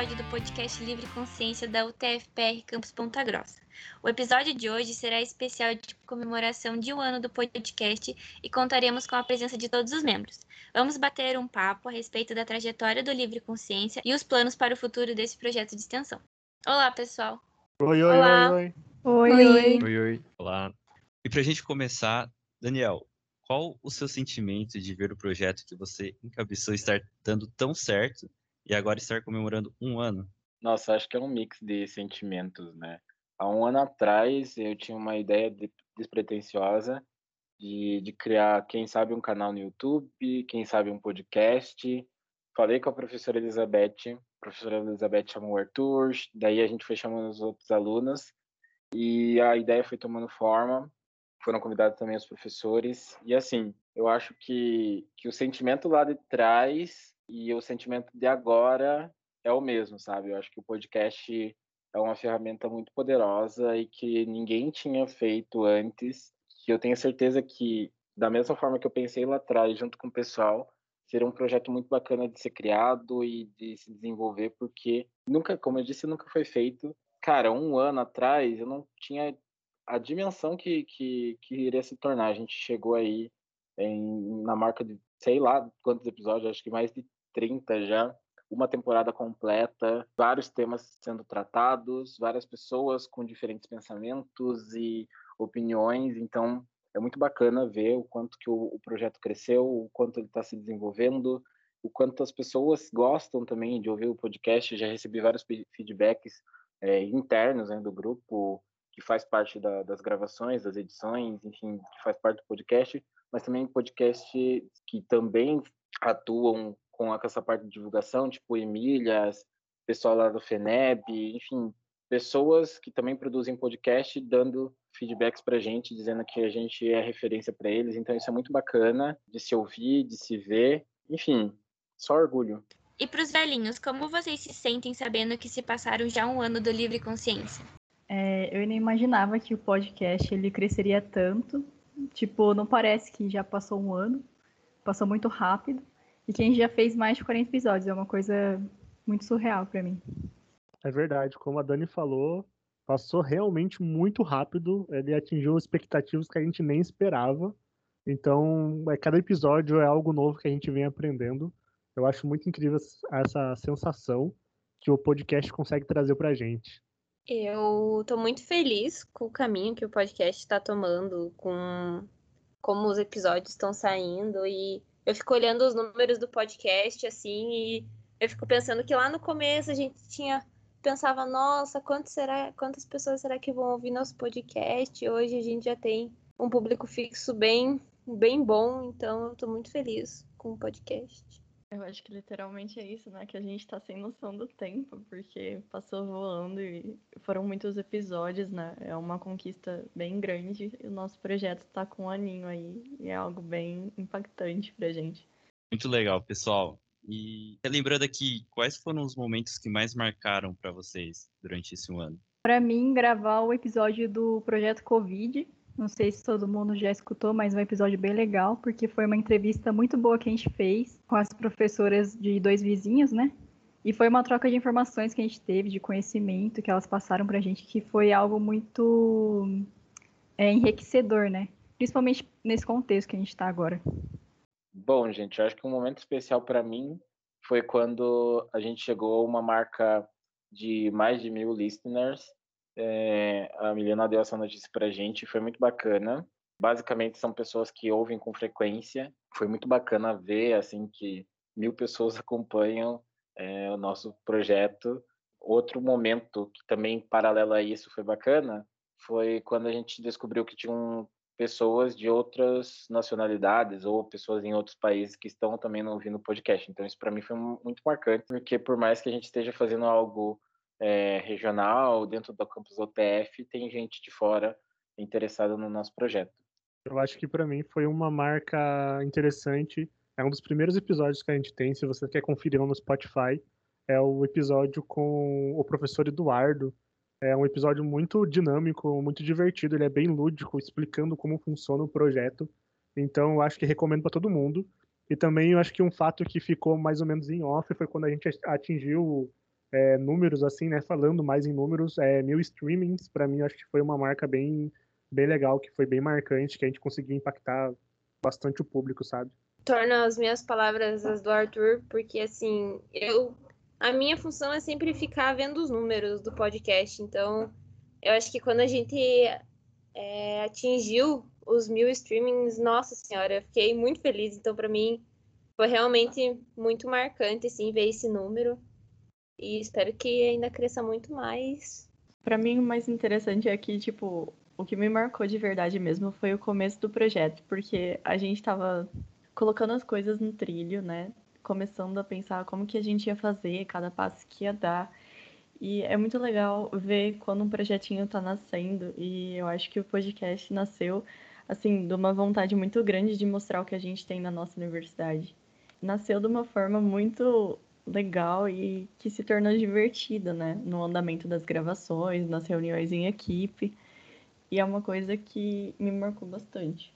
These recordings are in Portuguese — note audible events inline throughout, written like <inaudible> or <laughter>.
episódio do podcast Livre Consciência da UTFPR Campus Ponta Grossa. O episódio de hoje será especial de comemoração de um ano do podcast e contaremos com a presença de todos os membros. Vamos bater um papo a respeito da trajetória do Livre Consciência e os planos para o futuro desse projeto de extensão. Olá, pessoal! Oi, oi, Olá. oi, oi. Oi, oi. Oi, oi. Olá. E pra gente começar, Daniel, qual o seu sentimento de ver o projeto que você encabeçou estar dando tão certo e agora estar comemorando um ano? Nossa, acho que é um mix de sentimentos, né? Há um ano atrás eu tinha uma ideia de- despretensiosa de, de criar, quem sabe, um canal no YouTube, quem sabe, um podcast. Falei com a professora Elizabeth, a professora Elizabeth chamou o Arthur, daí a gente foi chamando os outros alunos e a ideia foi tomando forma. Foram convidados também os professores. E assim, eu acho que, que o sentimento lá de trás e o sentimento de agora é o mesmo, sabe? Eu acho que o podcast é uma ferramenta muito poderosa e que ninguém tinha feito antes. Que eu tenho certeza que, da mesma forma que eu pensei lá atrás, junto com o pessoal, seria um projeto muito bacana de ser criado e de se desenvolver, porque nunca, como eu disse, nunca foi feito. Cara, um ano atrás eu não tinha a dimensão que, que, que iria se tornar. A gente chegou aí em, na marca de sei lá quantos episódios, acho que mais de 30 já, uma temporada completa, vários temas sendo tratados, várias pessoas com diferentes pensamentos e opiniões, então é muito bacana ver o quanto que o, o projeto cresceu, o quanto ele está se desenvolvendo, o quanto as pessoas gostam também de ouvir o podcast, já recebi vários fe- feedbacks é, internos né, do grupo, que faz parte da- das gravações, das edições, enfim, que faz parte do podcast, mas também podcast que também atuam com a- com essa parte de divulgação, tipo Emílias, pessoal lá do FENEB, enfim, pessoas que também produzem podcast dando feedbacks pra gente, dizendo que a gente é referência para eles, então isso é muito bacana de se ouvir, de se ver, enfim, só orgulho. E para os velhinhos, como vocês se sentem sabendo que se passaram já um ano do Livre Consciência? É, eu nem imaginava que o podcast ele cresceria tanto. Tipo, não parece que já passou um ano. Passou muito rápido. E que a gente já fez mais de 40 episódios. É uma coisa muito surreal pra mim. É verdade, como a Dani falou, passou realmente muito rápido. Ele atingiu expectativas que a gente nem esperava. Então, é, cada episódio é algo novo que a gente vem aprendendo. Eu acho muito incrível essa sensação que o podcast consegue trazer pra gente. Eu tô muito feliz com o caminho que o podcast está tomando, com como os episódios estão saindo e eu fico olhando os números do podcast assim e eu fico pensando que lá no começo a gente tinha pensava, nossa, quanto será, quantas pessoas será que vão ouvir nosso podcast? Hoje a gente já tem um público fixo bem bem bom, então eu tô muito feliz com o podcast. Eu acho que literalmente é isso, né? Que a gente tá sem noção do tempo, porque passou voando e foram muitos episódios, né? É uma conquista bem grande e o nosso projeto tá com um aninho aí e é algo bem impactante pra gente. Muito legal, pessoal. E lembrando aqui, quais foram os momentos que mais marcaram pra vocês durante esse ano? Pra mim, gravar o episódio do Projeto Covid, não sei se todo mundo já escutou, mas é um episódio bem legal, porque foi uma entrevista muito boa que a gente fez com as professoras de dois vizinhos, né? E foi uma troca de informações que a gente teve, de conhecimento que elas passaram pra gente, que foi algo muito é, enriquecedor, né? Principalmente nesse contexto que a gente tá agora. Bom, gente, eu acho que um momento especial para mim foi quando a gente chegou a uma marca de mais de mil listeners. É, a Milena deu essa notícia pra gente, foi muito bacana. Basicamente são pessoas que ouvem com frequência. Foi muito bacana ver assim que mil pessoas <laughs> acompanham é, o nosso projeto. Outro momento que também paralelo a isso foi bacana foi quando a gente descobriu que tinham pessoas de outras nacionalidades ou pessoas em outros países que estão também ouvindo o podcast. Então isso para mim foi muito marcante, porque por mais que a gente esteja fazendo algo é, regional dentro do campus OTF, tem gente de fora interessada no nosso projeto. Eu acho que para mim foi uma marca interessante. É um dos primeiros episódios que a gente tem. Se você quer conferir no Spotify, é o episódio com o professor Eduardo. É um episódio muito dinâmico, muito divertido. Ele é bem lúdico, explicando como funciona o projeto. Então, eu acho que recomendo para todo mundo. E também eu acho que um fato que ficou mais ou menos em off foi quando a gente atingiu é, números, assim, né? Falando mais em números, é, mil streamings, para mim, acho que foi uma marca bem, bem legal, que foi bem marcante, que a gente conseguiu impactar bastante o público, sabe? Torna as minhas palavras as do Arthur, porque, assim, eu. A minha função é sempre ficar vendo os números do podcast, então eu acho que quando a gente é, atingiu os mil streamings, nossa senhora, eu fiquei muito feliz. Então, para mim, foi realmente muito marcante, assim, ver esse número. E espero que ainda cresça muito mais. Para mim, o mais interessante é que, tipo, o que me marcou de verdade mesmo foi o começo do projeto, porque a gente tava colocando as coisas no trilho, né? Começando a pensar como que a gente ia fazer, cada passo que ia dar. E é muito legal ver quando um projetinho está nascendo. E eu acho que o podcast nasceu, assim, de uma vontade muito grande de mostrar o que a gente tem na nossa universidade. Nasceu de uma forma muito legal e que se tornou divertida, né? No andamento das gravações, nas reuniões em equipe. E é uma coisa que me marcou bastante.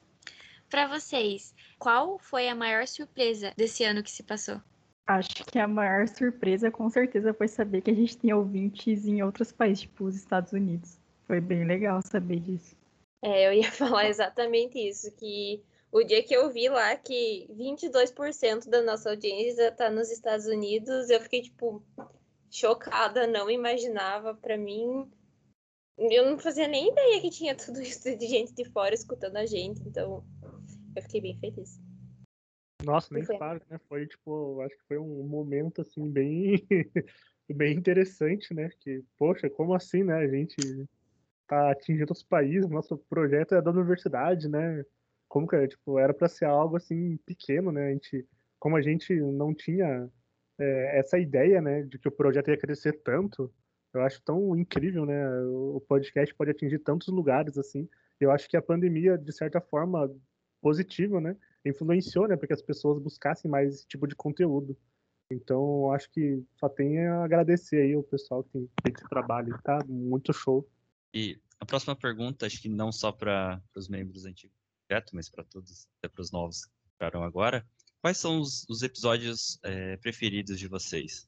Para vocês, qual foi a maior surpresa desse ano que se passou? Acho que a maior surpresa, com certeza, foi saber que a gente tem ouvintes em outros países, tipo os Estados Unidos. Foi bem legal saber disso. É, eu ia <laughs> falar exatamente isso, que o dia que eu vi lá que 22% da nossa audiência está nos Estados Unidos, eu fiquei, tipo, chocada, não imaginava. Para mim, eu não fazia nem ideia que tinha tudo isso de gente de fora escutando a gente, então eu fiquei bem feliz. Nossa, nem falo, né? Foi tipo, acho que foi um momento assim bem <laughs> bem interessante, né? Que, poxa, como assim, né? A gente tá atingindo os países, nosso projeto é da universidade, né? Como que tipo, era para ser algo assim pequeno, né? A gente, como a gente não tinha é, essa ideia, né, de que o projeto ia crescer tanto, eu acho tão incrível, né? O podcast pode atingir tantos lugares assim. Eu acho que a pandemia, de certa forma, positiva, né? influenciou, né, para que as pessoas buscassem mais esse tipo de conteúdo. Então, acho que só tem a agradecer aí o pessoal que tem feito esse trabalho, tá muito show. E a próxima pergunta, acho que não só para os membros antigos projeto, mas para todos, até para os novos que ficaram agora. Quais são os, os episódios é, preferidos de vocês?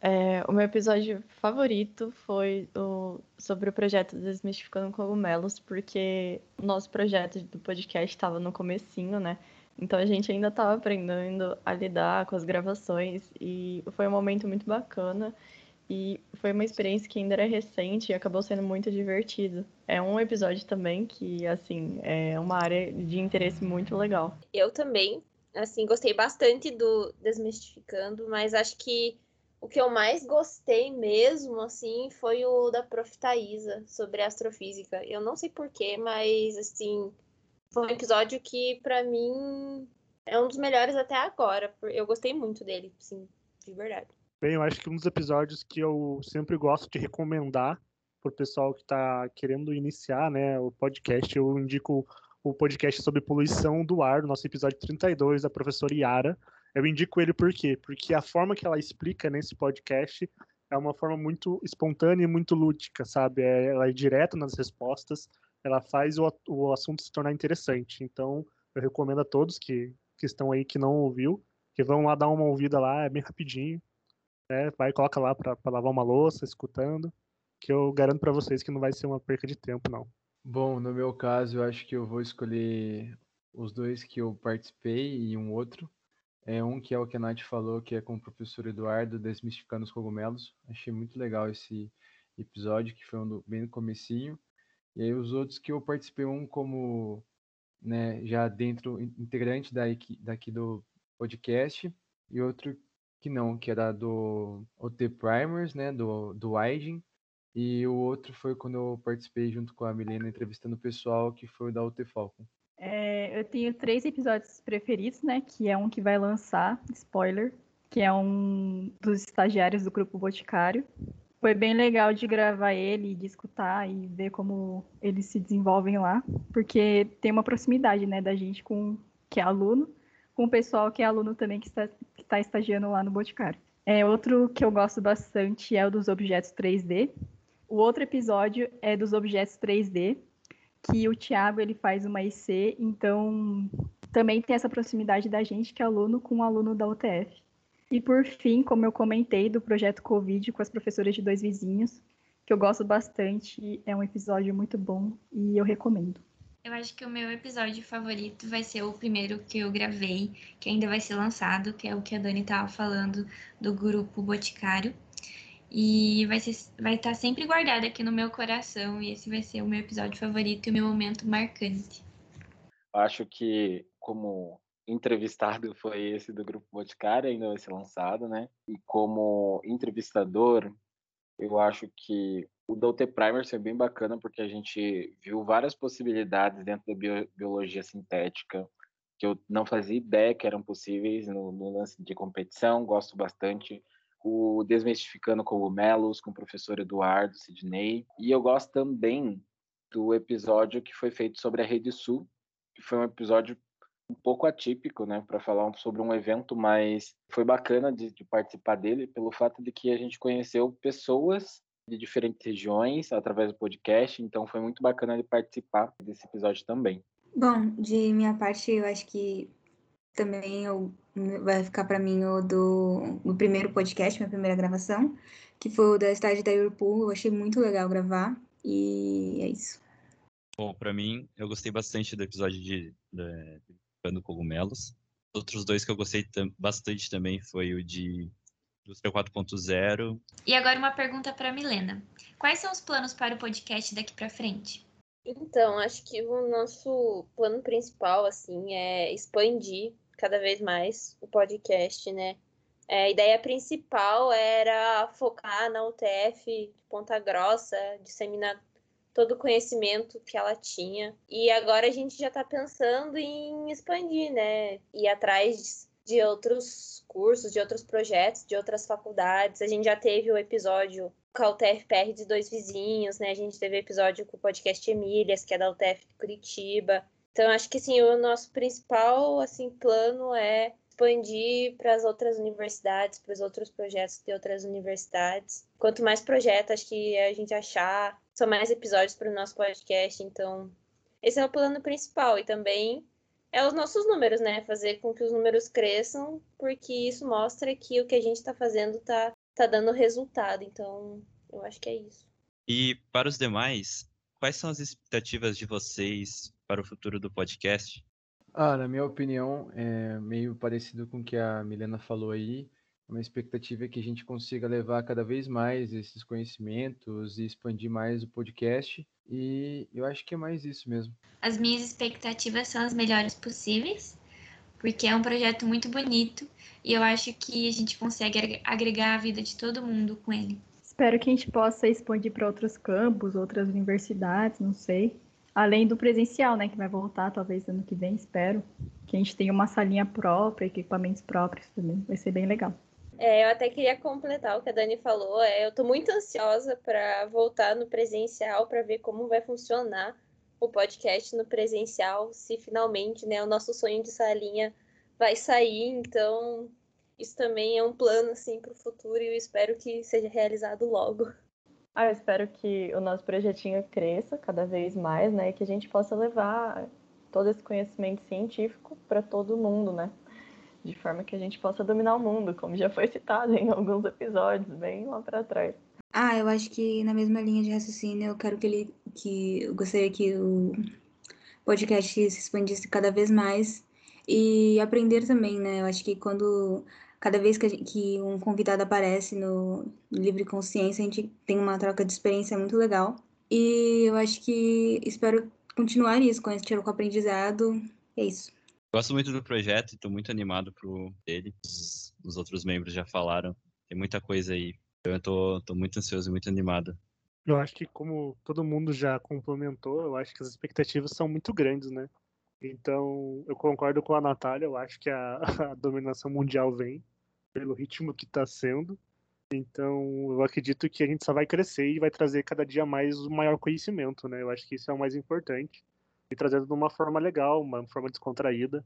É, o meu episódio favorito foi o, sobre o projeto Desmistificando Cogumelos, porque o nosso projeto do podcast estava no comecinho, né? Então a gente ainda estava aprendendo a lidar com as gravações e foi um momento muito bacana e foi uma experiência que ainda era recente e acabou sendo muito divertido. É um episódio também que, assim, é uma área de interesse muito legal. Eu também, assim, gostei bastante do Desmistificando, mas acho que o que eu mais gostei mesmo, assim, foi o da Prof. Thaisa, sobre astrofísica. Eu não sei porquê, mas, assim, foi um episódio que, para mim, é um dos melhores até agora. Eu gostei muito dele, sim, de verdade. Eu acho que um dos episódios que eu sempre gosto de recomendar pro pessoal que está querendo iniciar, né, o podcast, eu indico o podcast sobre poluição do ar, nosso episódio 32, da professora Yara. Eu indico ele por quê? Porque a forma que ela explica nesse podcast é uma forma muito espontânea e muito lúdica, sabe? É, ela é direta nas respostas, ela faz o, o assunto se tornar interessante. Então, eu recomendo a todos que, que estão aí que não ouviu, que vão lá dar uma ouvida lá, é bem rapidinho. Né? Vai coloca lá para lavar uma louça, escutando, que eu garanto para vocês que não vai ser uma perca de tempo, não. Bom, no meu caso, eu acho que eu vou escolher os dois que eu participei e um outro. É um que é o que a Nath falou, que é com o professor Eduardo, Desmistificando os Cogumelos. Achei muito legal esse episódio, que foi um do, bem no comecinho. E aí os outros que eu participei, um como né, já dentro, integrante da, daqui do podcast, e outro que não, que era do OT Primers, né, do, do Aiden, e o outro foi quando eu participei junto com a Milena entrevistando o pessoal, que foi o da OT Falcon. É, eu tenho três episódios preferidos, né, que é um que vai lançar, spoiler, que é um dos estagiários do Grupo Boticário, foi bem legal de gravar ele, de escutar e ver como eles se desenvolvem lá, porque tem uma proximidade, né, da gente com que é aluno, com o pessoal que é aluno também que está, que está estagiando lá no Boticário. É, outro que eu gosto bastante é o dos objetos 3D. O outro episódio é dos objetos 3D, que o Thiago ele faz uma IC, então também tem essa proximidade da gente que é aluno com o aluno da UTF. E por fim, como eu comentei do projeto Covid com as professoras de dois vizinhos, que eu gosto bastante, é um episódio muito bom e eu recomendo. Eu acho que o meu episódio favorito vai ser o primeiro que eu gravei, que ainda vai ser lançado, que é o que a Dani estava falando do grupo Boticário. E vai, ser, vai estar sempre guardado aqui no meu coração, e esse vai ser o meu episódio favorito e o meu momento marcante. Acho que, como entrevistado foi esse do Grupo Boticário, ainda vai ser lançado, né? E como entrevistador, eu acho que o Doutor Primer foi bem bacana porque a gente viu várias possibilidades dentro da bio, biologia sintética que eu não fazia ideia que eram possíveis no, no lance de competição, gosto bastante. O Desmistificando Cogumelos, com o professor Eduardo Sidney. E eu gosto também do episódio que foi feito sobre a Rede Sul, que foi um episódio um pouco atípico, né, para falar sobre um evento, mas foi bacana de, de, participar dele pelo fato de que a gente conheceu pessoas de diferentes regiões através do podcast, então foi muito bacana de participar desse episódio também. Bom, de minha parte, eu acho que também eu, vai ficar para mim o do, do primeiro podcast, minha primeira gravação, que foi o da estádio da Whirlpool. Eu achei muito legal gravar e é isso. Bom, para mim, eu gostei bastante do episódio de, de Picando Cogumelos. Outros dois que eu gostei bastante também foi o de Indústria 4.0. E agora uma pergunta para Milena. Quais são os planos para o podcast daqui para frente? Então, acho que o nosso plano principal assim é expandir cada vez mais o podcast, né? É, a ideia principal era focar na UTF de Ponta Grossa, disseminar todo o conhecimento que ela tinha. E agora a gente já está pensando em expandir, né? Ir atrás de outros cursos, de outros projetos, de outras faculdades. A gente já teve o episódio com a UTF-PR de dois vizinhos, né? A gente teve episódio com o podcast Emílias, que é da UTF Curitiba. Então, acho que, sim, o nosso principal, assim, plano é expandir para as outras universidades, para os outros projetos de outras universidades. Quanto mais projetos acho que a gente achar, são mais episódios para o nosso podcast. Então, esse é o plano principal. E também é os nossos números, né? Fazer com que os números cresçam, porque isso mostra que o que a gente está fazendo está tá dando resultado. Então, eu acho que é isso. E para os demais, quais são as expectativas de vocês para o futuro do podcast? Ah, na minha opinião, é meio parecido com o que a Milena falou aí. Uma expectativa é que a gente consiga levar cada vez mais esses conhecimentos e expandir mais o podcast. E eu acho que é mais isso mesmo. As minhas expectativas são as melhores possíveis, porque é um projeto muito bonito e eu acho que a gente consegue agregar a vida de todo mundo com ele. Espero que a gente possa expandir para outros campos, outras universidades, não sei. Além do presencial, né, que vai voltar talvez ano que vem, espero. Que a gente tenha uma salinha própria, equipamentos próprios também. Vai ser bem legal. É, eu até queria completar o que a Dani falou. É, eu estou muito ansiosa para voltar no presencial para ver como vai funcionar o podcast no presencial, se finalmente né, o nosso sonho de salinha vai sair. Então, isso também é um plano assim, para o futuro e eu espero que seja realizado logo. Ah, eu espero que o nosso projetinho cresça cada vez mais, né? E que a gente possa levar todo esse conhecimento científico para todo mundo, né? De forma que a gente possa dominar o mundo, como já foi citado em alguns episódios, bem lá para trás. Ah, eu acho que na mesma linha de raciocínio, eu quero que ele, que eu gostaria que o podcast se expandisse cada vez mais e aprender também, né? Eu acho que quando cada vez que, gente, que um convidado aparece no Livre Consciência, a gente tem uma troca de experiência muito legal. E eu acho que espero continuar isso, com esse com aprendizado. É isso. Gosto muito do projeto e estou muito animado pro ele. Os, os, outros membros já falaram. Tem muita coisa aí. Então eu tô, tô muito ansioso e muito animado. Eu acho que como todo mundo já complementou, eu acho que as expectativas são muito grandes, né? Então, eu concordo com a Natália, eu acho que a, <laughs> a dominação mundial vem pelo ritmo que está sendo. Então, eu acredito que a gente só vai crescer e vai trazer cada dia mais o maior conhecimento, né? Eu acho que isso é o mais importante e trazendo de uma forma legal, uma forma descontraída.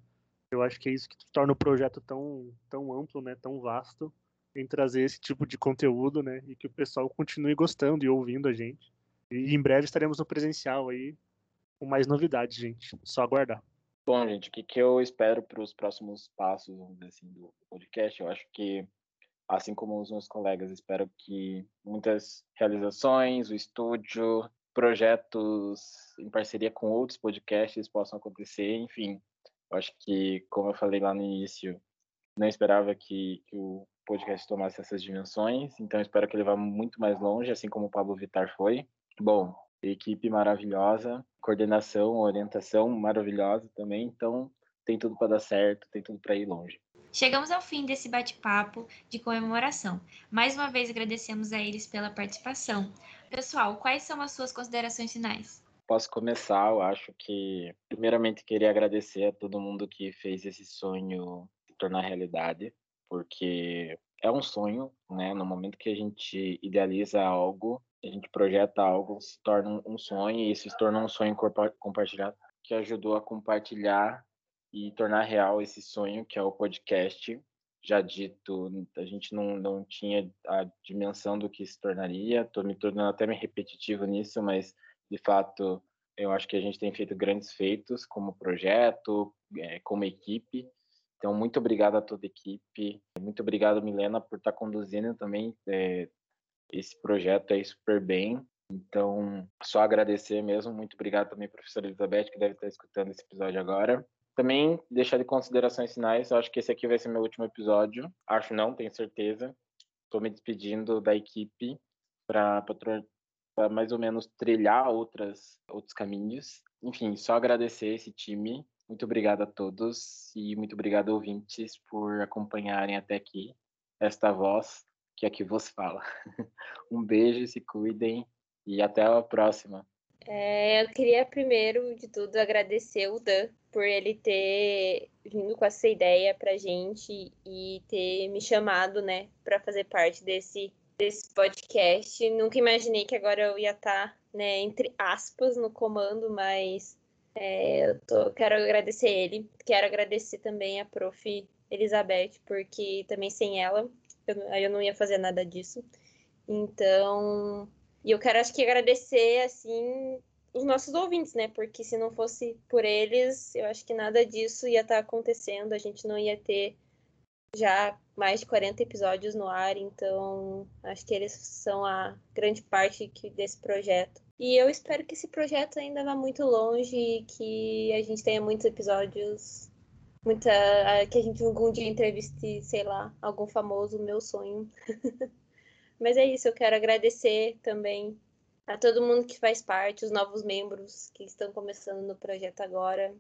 Eu acho que é isso que torna o projeto tão, tão amplo, né, tão vasto, em trazer esse tipo de conteúdo, né, e que o pessoal continue gostando e ouvindo a gente. E em breve estaremos no presencial aí com mais novidades, gente. Só aguardar. Bom, gente, o que, que eu espero para os próximos passos, vamos dizer assim, do podcast? Eu acho que, assim como os meus colegas, espero que muitas realizações, o estúdio, projetos em parceria com outros podcasts possam acontecer, enfim. Eu acho que, como eu falei lá no início, não esperava que, que o podcast tomasse essas dimensões, então espero que ele vá muito mais longe, assim como o Pablo Vitar foi. Bom, equipe maravilhosa, coordenação, orientação maravilhosa também, então tem tudo para dar certo, tem tudo para ir longe. Chegamos ao fim desse bate-papo de comemoração. Mais uma vez agradecemos a eles pela participação. Pessoal, quais são as suas considerações finais? Posso começar, eu acho que primeiramente queria agradecer a todo mundo que fez esse sonho se tornar realidade, porque é um sonho, né? No momento que a gente idealiza algo, a gente projeta algo, se torna um sonho, e isso se torna um sonho compartilhado, que ajudou a compartilhar e tornar real esse sonho, que é o podcast. Já dito, a gente não, não tinha a dimensão do que se tornaria, estou me tornando até me repetitivo nisso, mas de fato eu acho que a gente tem feito grandes feitos como projeto, é, como equipe. Então, muito obrigado a toda a equipe. Muito obrigado, Milena, por estar conduzindo também é, esse projeto aí super bem. Então, só agradecer mesmo. Muito obrigado também, professora Elizabeth, que deve estar escutando esse episódio agora. Também deixar de considerações finais. Eu acho que esse aqui vai ser meu último episódio. Acho não, tenho certeza. Estou me despedindo da equipe para mais ou menos trilhar outras, outros caminhos. Enfim, só agradecer esse time. Muito obrigado a todos e muito obrigado, ouvintes, por acompanharem até aqui esta voz que aqui vos fala. <laughs> Um beijo, se cuidem e até a próxima. É, eu queria primeiro de tudo agradecer o Dan por ele ter vindo com essa ideia pra gente e ter me chamado, né, para fazer parte desse desse podcast. Nunca imaginei que agora eu ia estar, tá, né, entre aspas, no comando, mas é, eu tô, quero agradecer ele. Quero agradecer também a prof. Elizabeth, porque também sem ela eu, eu não ia fazer nada disso. Então, e eu quero acho que agradecer assim os nossos ouvintes, né? Porque se não fosse por eles, eu acho que nada disso ia estar tá acontecendo, a gente não ia ter já mais de 40 episódios no ar, então acho que eles são a grande parte desse projeto. E eu espero que esse projeto ainda vá muito longe e que a gente tenha muitos episódios muita que a gente algum dia entreviste, sei lá, algum famoso, meu sonho. <laughs> Mas é isso, eu quero agradecer também a todo mundo que faz parte, os novos membros que estão começando no projeto agora.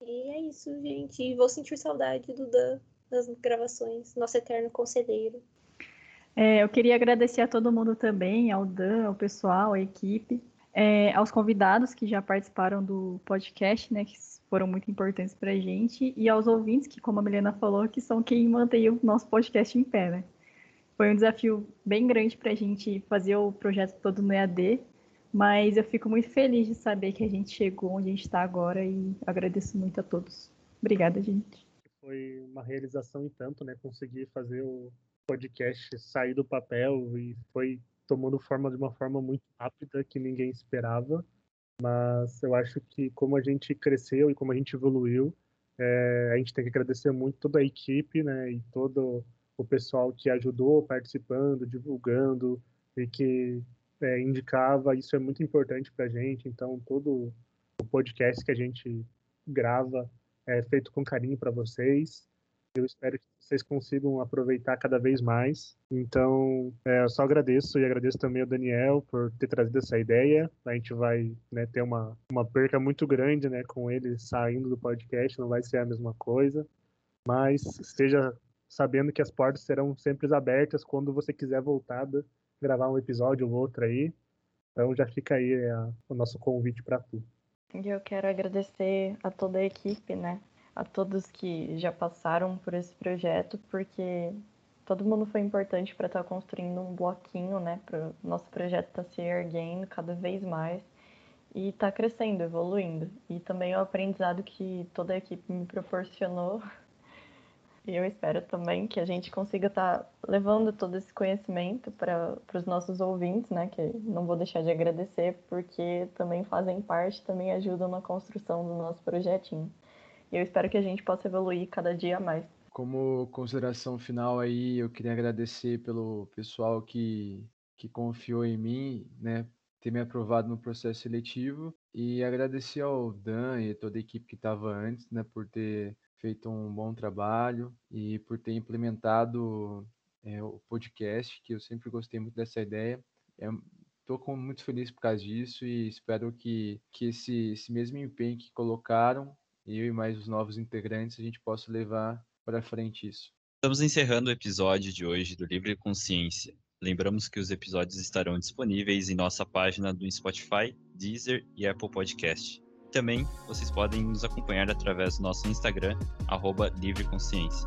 E é isso, gente. Vou sentir saudade do Dan das gravações, nosso eterno conselheiro. É, eu queria agradecer a todo mundo também, ao Dan, ao pessoal, à equipe, é, aos convidados que já participaram do podcast, né, que foram muito importantes para a gente, e aos ouvintes, que, como a Milena falou, que são quem mantém o nosso podcast em pé, né? Foi um desafio bem grande para a gente fazer o projeto todo no EAD, mas eu fico muito feliz de saber que a gente chegou onde a gente está agora e agradeço muito a todos. Obrigada, gente. Foi uma realização e tanto, né? Conseguir fazer o podcast sair do papel e foi tomando forma de uma forma muito rápida que ninguém esperava mas eu acho que como a gente cresceu e como a gente evoluiu, é, a gente tem que agradecer muito toda a equipe, né, e todo o pessoal que ajudou participando, divulgando e que é, indicava. Isso é muito importante para a gente. Então, todo o podcast que a gente grava é feito com carinho para vocês. Eu espero que vocês consigam aproveitar cada vez mais. Então, é, eu só agradeço e agradeço também ao Daniel por ter trazido essa ideia. A gente vai né, ter uma, uma perca muito grande né, com ele saindo do podcast, não vai ser a mesma coisa. Mas esteja sabendo que as portas serão sempre abertas quando você quiser voltar, gravar um episódio ou outro aí. Então já fica aí é, o nosso convite para tu. Eu quero agradecer a toda a equipe, né? a todos que já passaram por esse projeto, porque todo mundo foi importante para estar tá construindo um bloquinho, né? Para o nosso projeto estar tá se erguendo cada vez mais e está crescendo, evoluindo. E também o aprendizado que toda a equipe me proporcionou. E eu espero também que a gente consiga estar tá levando todo esse conhecimento para os nossos ouvintes, né? Que não vou deixar de agradecer, porque também fazem parte, também ajudam na construção do nosso projetinho. E eu espero que a gente possa evoluir cada dia mais. Como consideração final aí, eu queria agradecer pelo pessoal que, que confiou em mim, né, ter me aprovado no processo seletivo e agradecer ao Dan e toda a equipe que estava antes, né, por ter feito um bom trabalho e por ter implementado é, o podcast, que eu sempre gostei muito dessa ideia. Estou muito feliz por causa disso e espero que, que esse, esse mesmo empenho que colocaram, eu e mais os novos integrantes, a gente possa levar para frente isso. Estamos encerrando o episódio de hoje do Livre Consciência. Lembramos que os episódios estarão disponíveis em nossa página do Spotify, Deezer e Apple Podcast. Também vocês podem nos acompanhar através do nosso Instagram, arroba Livre Consciência.